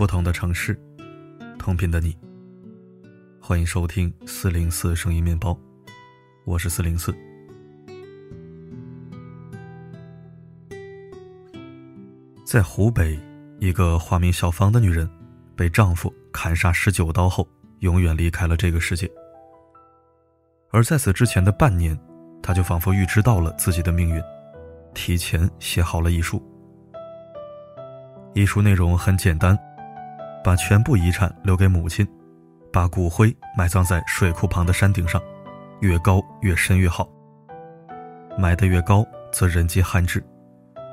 不同的城市，同频的你。欢迎收听四零四声音面包，我是四零四。在湖北，一个化名小芳的女人，被丈夫砍杀十九刀后，永远离开了这个世界。而在此之前的半年，她就仿佛预知到了自己的命运，提前写好了遗书。遗书内容很简单，把全部遗产留给母亲，把骨灰埋葬在水库旁的山顶上，越高越深越好。埋得越高，则人迹罕至；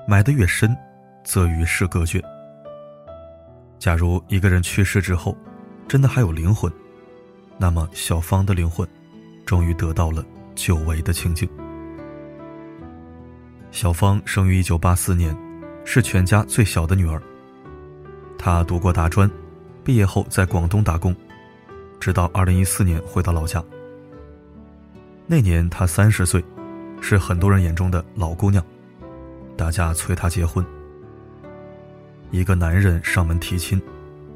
埋得越深，则与世隔绝。假如一个人去世之后，真的还有灵魂，那么小芳的灵魂，终于得到了久违的清净。小芳生于一九八四年，是全家最小的女儿。她读过大专，毕业后在广东打工，直到二零一四年回到老家。那年她三十岁，是很多人眼中的老姑娘，大家催她结婚。一个男人上门提亲，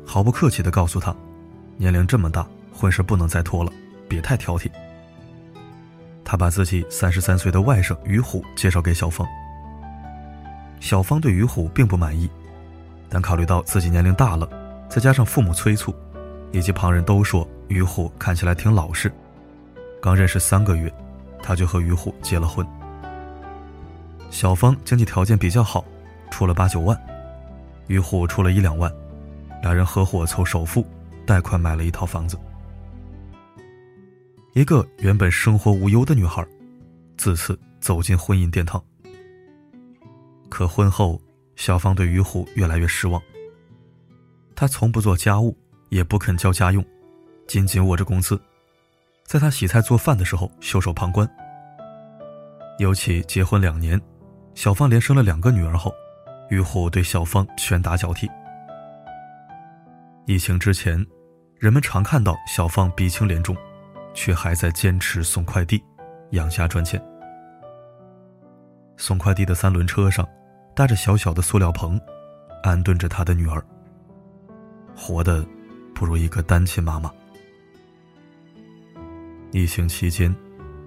毫不客气地告诉她：“年龄这么大，婚事不能再拖了，别太挑剔。”他把自己三十三岁的外甥于虎介绍给小芳。小芳对于虎并不满意，但考虑到自己年龄大了，再加上父母催促，以及旁人都说于虎看起来挺老实，刚认识三个月，他就和于虎结了婚。小芳经济条件比较好，出了八九万。于虎出了一两万，两人合伙凑首付，贷款买了一套房子。一个原本生活无忧的女孩，自此走进婚姻殿堂。可婚后，小芳对于虎越来越失望。他从不做家务，也不肯交家用，紧紧握着工资，在他洗菜做饭的时候袖手旁观。尤其结婚两年，小芳连生了两个女儿后。于虎对小芳拳打脚踢。疫情之前，人们常看到小芳鼻青脸肿，却还在坚持送快递，养家赚钱。送快递的三轮车上，搭着小小的塑料棚，安顿着他的女儿。活的，不如一个单亲妈妈。疫情期间，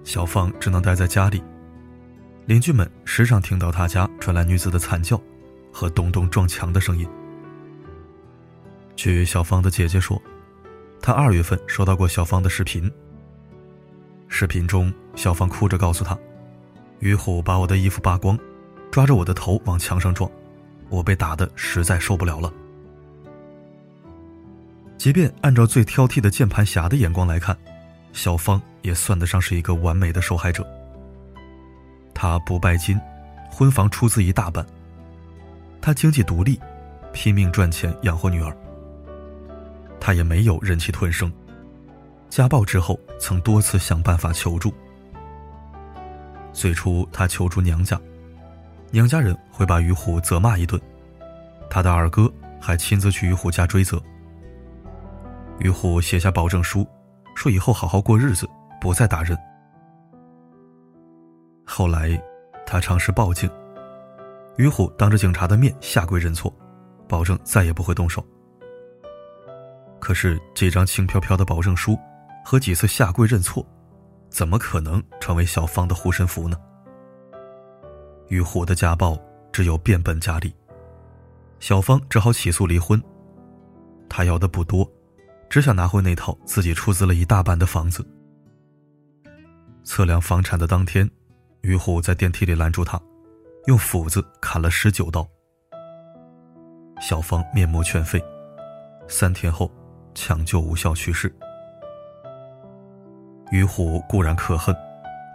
小芳只能待在家里，邻居们时常听到她家传来女子的惨叫。和咚咚撞墙的声音。据小芳的姐姐说，她二月份收到过小芳的视频。视频中，小芳哭着告诉她：“于虎把我的衣服扒光，抓着我的头往墙上撞，我被打的实在受不了了。”即便按照最挑剔的键盘侠的眼光来看，小芳也算得上是一个完美的受害者。她不拜金，婚房出资一大半。她经济独立，拼命赚钱养活女儿。她也没有忍气吞声，家暴之后曾多次想办法求助。最初他求助娘家，娘家人会把于虎责骂一顿，他的二哥还亲自去于虎家追责。于虎写下保证书，说以后好好过日子，不再打人。后来，他尝试报警。于虎当着警察的面下跪认错，保证再也不会动手。可是这张轻飘飘的保证书和几次下跪认错，怎么可能成为小芳的护身符呢？于虎的家暴只有变本加厉，小芳只好起诉离婚。她要的不多，只想拿回那套自己出资了一大半的房子。测量房产的当天，于虎在电梯里拦住她。用斧子砍了十九刀，小芳面目全非，三天后抢救无效去世。于虎固然可恨，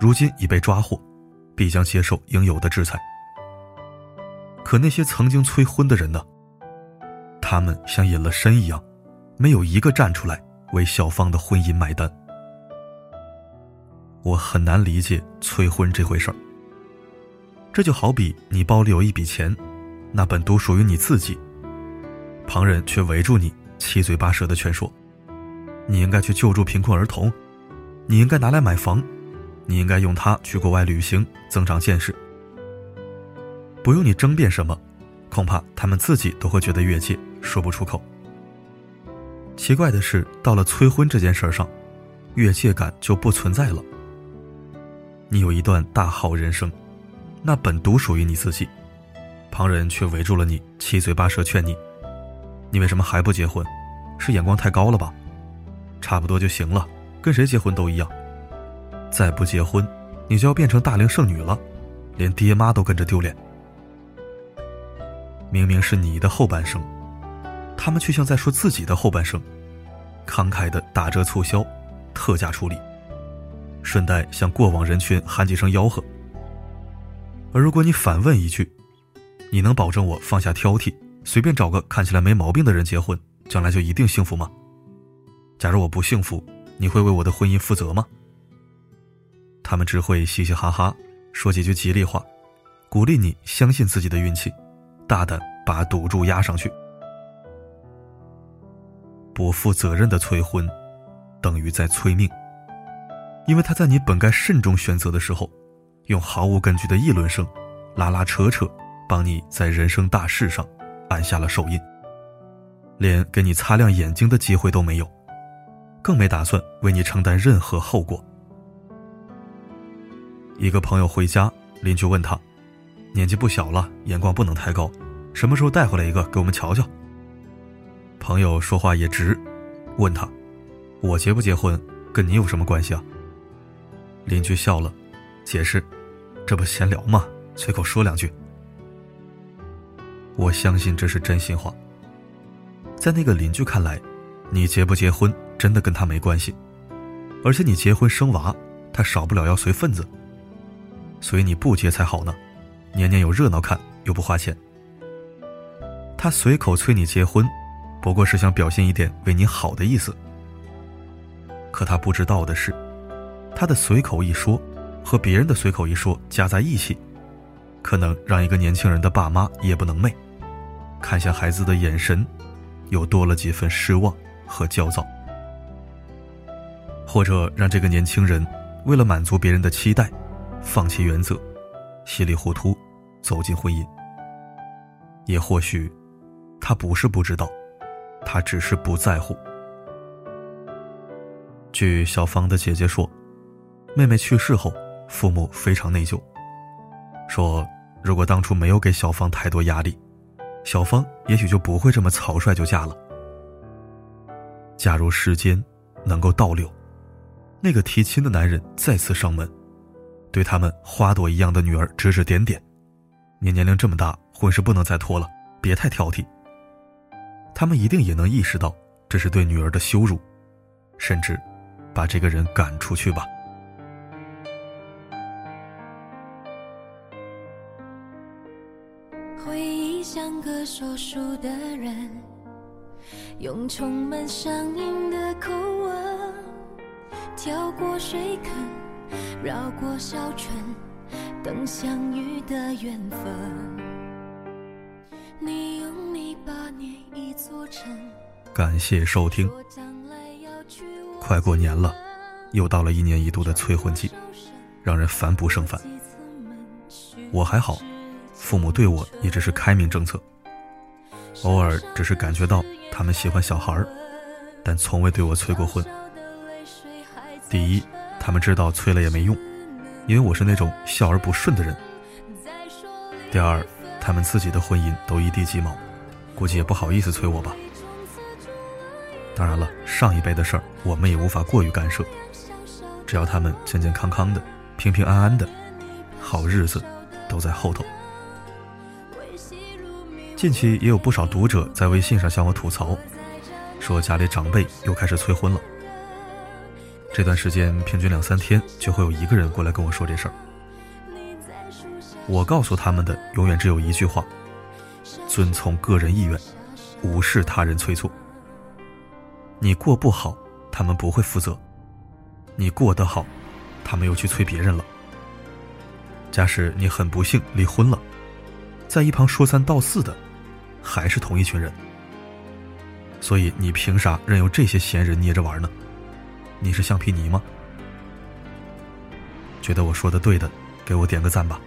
如今已被抓获，必将接受应有的制裁。可那些曾经催婚的人呢？他们像隐了身一样，没有一个站出来为小芳的婚姻买单。我很难理解催婚这回事儿。这就好比你包里有一笔钱，那本独属于你自己，旁人却围住你，七嘴八舌的劝说，你应该去救助贫困儿童，你应该拿来买房，你应该用它去国外旅行，增长见识。不用你争辩什么，恐怕他们自己都会觉得越界，说不出口。奇怪的是，到了催婚这件事上，越界感就不存在了。你有一段大好人生，那本独属于你自己，旁人却围住了你，七嘴八舌劝你：你为什么还不结婚？是眼光太高了吧？差不多就行了，跟谁结婚都一样。再不结婚，你就要变成大龄剩女了，连爹妈都跟着丢脸。明明是你的后半生，他们却像在说自己的后半生，慷慨的打折促销、特价处理，顺带向过往人群喊几声吆喝。而如果你反问一句：“你能保证我放下挑剔，随便找个看起来没毛病的人结婚，将来就一定幸福吗？”假如我不幸福，你会为我的婚姻负责吗？他们只会嘻嘻哈哈，说几句吉利话，鼓励你相信自己的运气。大胆把赌注压上去，不负责任的催婚，等于在催命。因为他在你本该慎重选择的时候，用毫无根据的议论声，拉拉扯扯，帮你在人生大事上按下了手印，连给你擦亮眼睛的机会都没有，更没打算为你承担任何后果。一个朋友回家，邻居问他。年纪不小了，眼光不能太高。什么时候带回来一个给我们瞧瞧？朋友说话也直，问他：“我结不结婚跟你有什么关系啊？”邻居笑了，解释：“这不闲聊吗？随口说两句。”我相信这是真心话。在那个邻居看来，你结不结婚真的跟他没关系，而且你结婚生娃，他少不了要随份子，所以你不结才好呢。年年有热闹看，又不花钱。他随口催你结婚，不过是想表现一点为你好的意思。可他不知道的是，他的随口一说，和别人的随口一说加在一起，可能让一个年轻人的爸妈夜不能寐，看向孩子的眼神，又多了几分失望和焦躁，或者让这个年轻人为了满足别人的期待，放弃原则。稀里糊涂走进婚姻，也或许他不是不知道，他只是不在乎。据小芳的姐姐说，妹妹去世后，父母非常内疚，说如果当初没有给小芳太多压力，小芳也许就不会这么草率就嫁了。假如时间能够倒流，那个提亲的男人再次上门。对他们花朵一样的女儿指指点点，你年龄这么大，婚事不能再拖了，别太挑剔。他们一定也能意识到这是对女儿的羞辱，甚至把这个人赶出去吧。回忆像个说书的人，用充满乡音的口吻，跳过水坑。绕过小村，等相遇的缘分。你用泥巴捏一座城。感谢收听。快过年了，又到了一年一度的催婚季，让人烦不胜烦。我还好，父母对我一直是开明政策，偶尔只是感觉到他们喜欢小孩儿，但从未对我催过婚。第一。他们知道催了也没用，因为我是那种孝而不顺的人。第二，他们自己的婚姻都一地鸡毛，估计也不好意思催我吧。当然了，上一辈的事儿我们也无法过于干涉，只要他们健健康康的、平平安安的，好日子都在后头。近期也有不少读者在微信上向我吐槽，说家里长辈又开始催婚了。这段时间平均两三天就会有一个人过来跟我说这事儿。我告诉他们的永远只有一句话：遵从个人意愿，无视他人催促。你过不好，他们不会负责；你过得好，他们又去催别人了。假使你很不幸离婚了，在一旁说三道四的，还是同一群人。所以你凭啥任由这些闲人捏着玩呢？你是橡皮泥吗？觉得我说的对的，给我点个赞吧。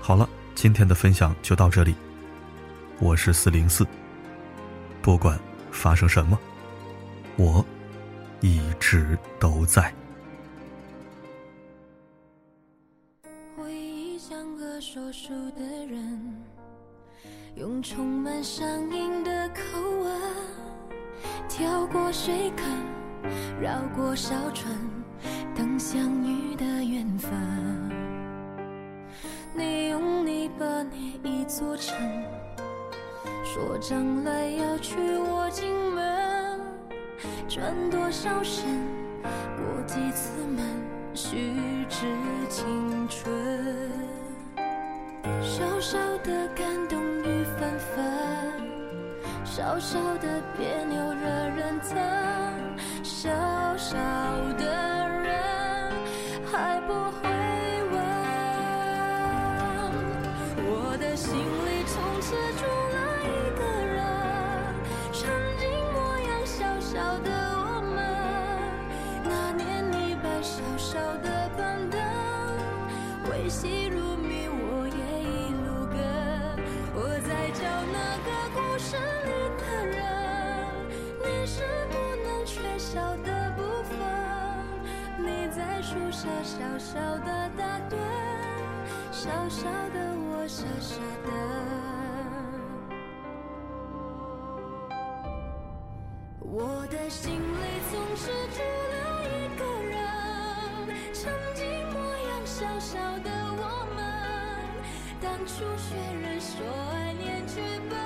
好了，今天的分享就到这里。我是四零四，不管发生什么？我一直都在。回忆像个说书的人，用充满乡音的口吻，跳过水坑，绕过小村，等相遇的缘分。你用泥巴捏一座城，说将来要娶我进门，转多少身，过几次门，虚掷青春。小小的感动雨纷纷，小小的别扭惹人。疼，小小的人还不会问。我的心里从此住了一个人，曾经模样小小的我们，那年你摆小小的板凳，维系如迷，我也一路跟。我在找那个故事。小的部分。你在树下小小的打盹，小小的我傻傻的。我的心里总是住了一个人，曾经模样小小的我们，当初学人说爱念剧本，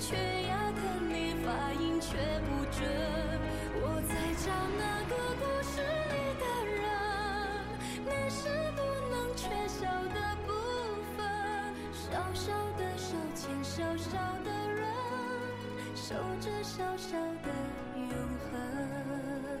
缺牙的你发音却不准。让那个故事里的人，你是不能缺少的部分。小小的手牵小小的人，守着小小的永恒。